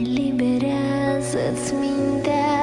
Eliberează-ți mintea.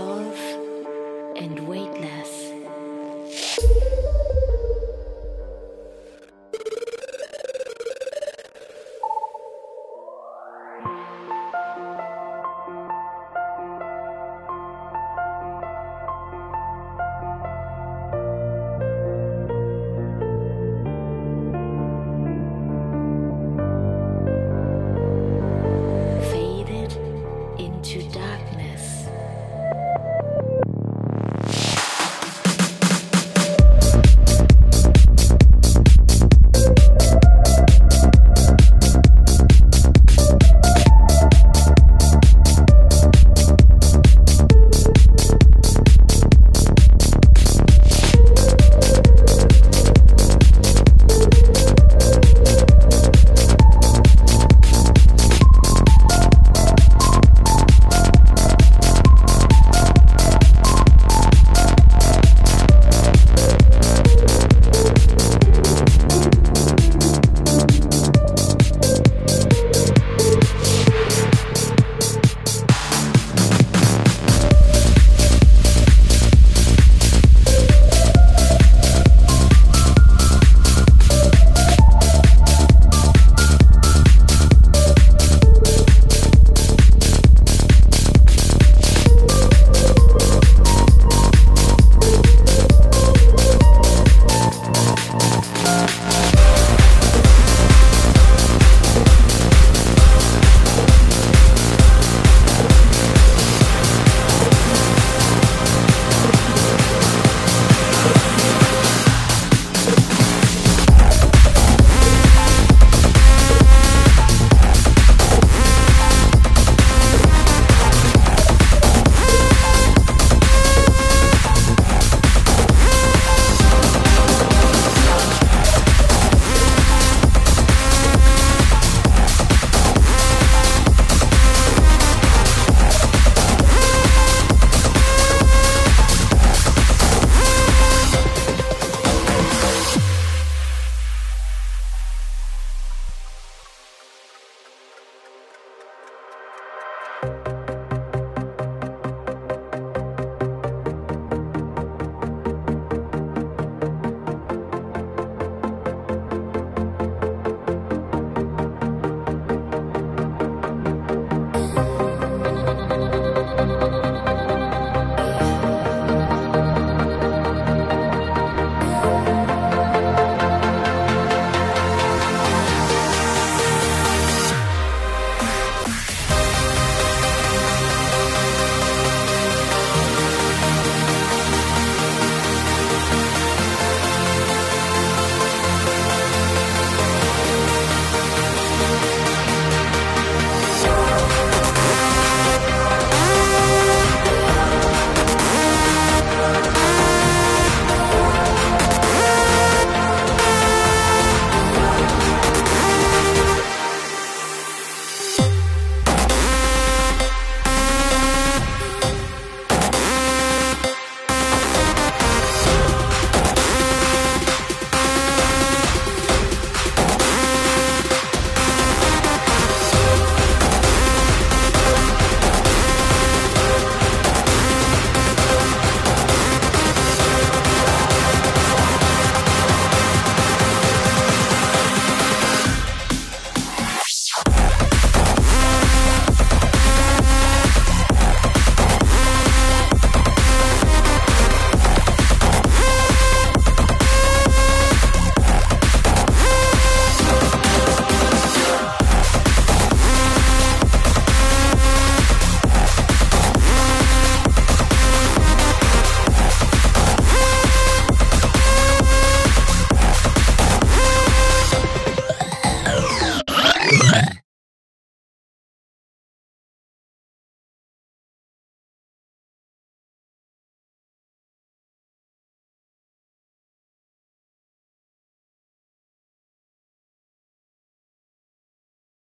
Dissolve and weightless.